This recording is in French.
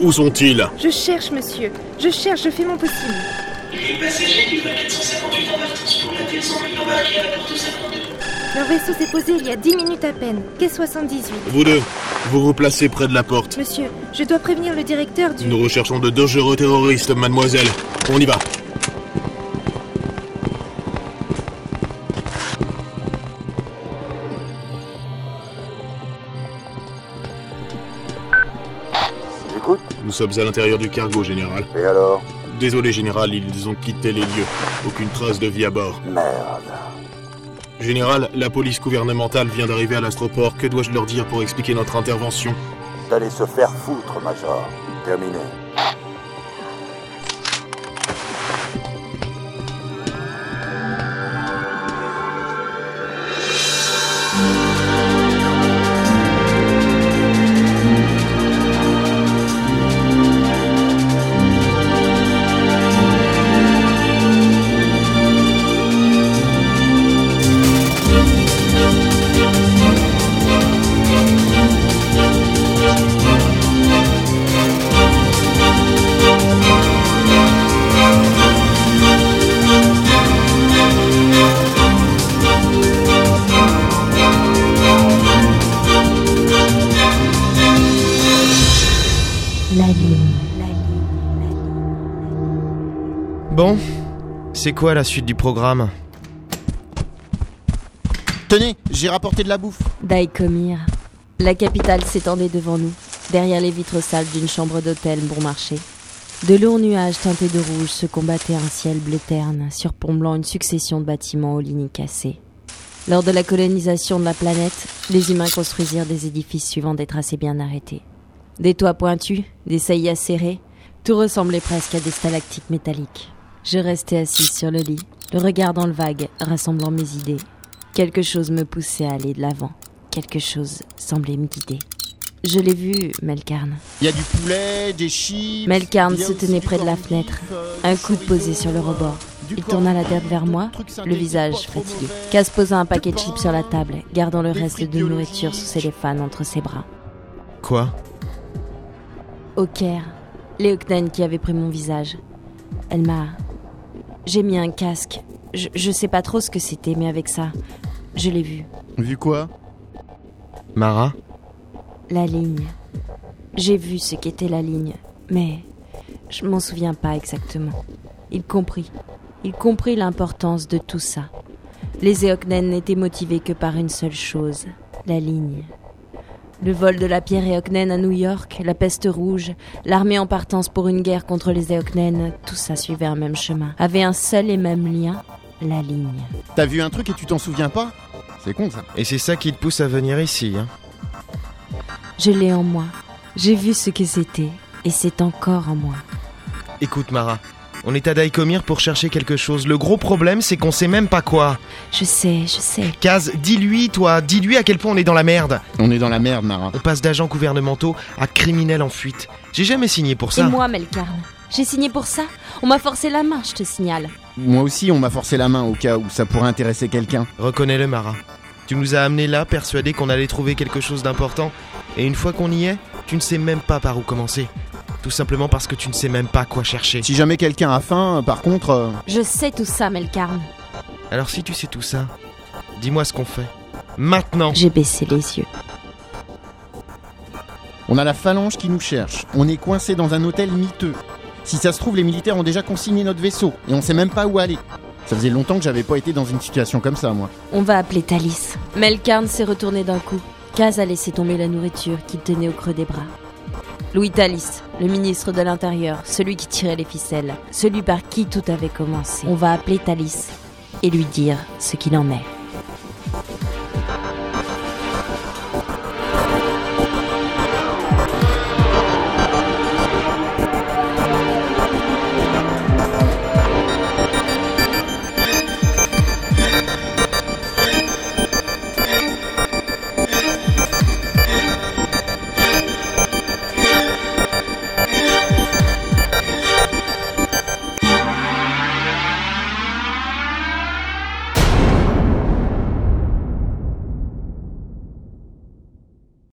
Où sont-ils? Je cherche, monsieur. Je cherche, je fais mon possible. Les passagers du vol 458 en partance pour la embarqués à la porte 52. Leur vaisseau s'est posé il y a 10 minutes à peine. Quai 78. Vous deux, vous replacez près de la porte. Monsieur, je dois prévenir le directeur du... Nous recherchons de dangereux terroristes, mademoiselle. On y va. Nous sommes à l'intérieur du cargo, général. Et alors Désolé, général, ils ont quitté les lieux. Aucune trace de vie à bord. Merde. Général, la police gouvernementale vient d'arriver à l'astroport. Que dois-je leur dire pour expliquer notre intervention? D'aller se faire foutre, Major. Terminé. Bon, c'est quoi la suite du programme Tenez, j'ai rapporté de la bouffe. Daïkomir. La capitale s'étendait devant nous, derrière les vitres sales d'une chambre d'hôtel bon marché. De lourds nuages teintés de rouge se combattaient un ciel bleu terne, surplombant une succession de bâtiments aux lignes cassées. Lors de la colonisation de la planète, les humains construisirent des édifices suivant des tracés bien arrêtés. Des toits pointus, des saillies acérées, tout ressemblait presque à des stalactites métalliques. Je restais assise sur le lit, le regard dans le vague, rassemblant mes idées. Quelque chose me poussait à aller de l'avant. Quelque chose semblait me guider. Je l'ai vu, Melkarn. Il y a du poulet, des chips. Melkarn se tenait près de la fenêtre, euh, un coude posé sur le rebord. Il tourna la tête vers moi, le visage fatigué. Cass posa un paquet de chips sur la table, gardant le reste de nourriture sous cellophane entre ses bras. Quoi? Au Caire, Léocnène qui avait pris mon visage. Elle m'a. J'ai mis un casque. Je, je sais pas trop ce que c'était, mais avec ça, je l'ai vu. Vu quoi? Mara? La ligne. J'ai vu ce qu'était la ligne, mais je m'en souviens pas exactement. Il comprit. Il comprit l'importance de tout ça. Les Eoknen n'étaient motivés que par une seule chose, la ligne. Le vol de la pierre Eoknen à New York, la peste rouge, l'armée en partance pour une guerre contre les Eoknen, tout ça suivait un même chemin, avait un seul et même lien, la ligne. T'as vu un truc et tu t'en souviens pas? C'est con ça. Et c'est ça qui te pousse à venir ici, hein Je l'ai en moi. J'ai vu ce que c'était, et c'est encore en moi. Écoute, Mara, on est à Daïkomir pour chercher quelque chose. Le gros problème, c'est qu'on sait même pas quoi. Je sais, je sais. Kaz, dis-lui, toi, dis-lui à quel point on est dans la merde. On est dans la merde, Mara. On passe d'agents gouvernementaux à criminels en fuite. J'ai jamais signé pour Et ça. moi, Melkarn J'ai signé pour ça On m'a forcé la main, je te signale. Moi aussi, on m'a forcé la main au cas où ça pourrait intéresser quelqu'un. Reconnais-le, Mara. Tu nous as amenés là, persuadés qu'on allait trouver quelque chose d'important. Et une fois qu'on y est, tu ne sais même pas par où commencer. Tout simplement parce que tu ne sais même pas quoi chercher. Si jamais quelqu'un a faim, par contre, euh, Je sais tout ça, Melkarn. Alors si tu sais tout ça, dis-moi ce qu'on fait. Maintenant J'ai baissé les yeux. on a la phalange qui nous cherche. On est coincé dans un hôtel miteux. Si ça se trouve, les militaires ont déjà consigné notre vaisseau et on sait même pas où aller. Ça faisait longtemps que j'avais pas été dans une situation comme ça, moi. On va appeler Thalys. Melkarn s'est retourné d'un coup. Kaz a laissé tomber la nourriture qu'il tenait au creux des bras. Louis Thalys, le ministre de l'Intérieur, celui qui tirait les ficelles, celui par qui tout avait commencé. On va appeler Thalys et lui dire ce qu'il en est.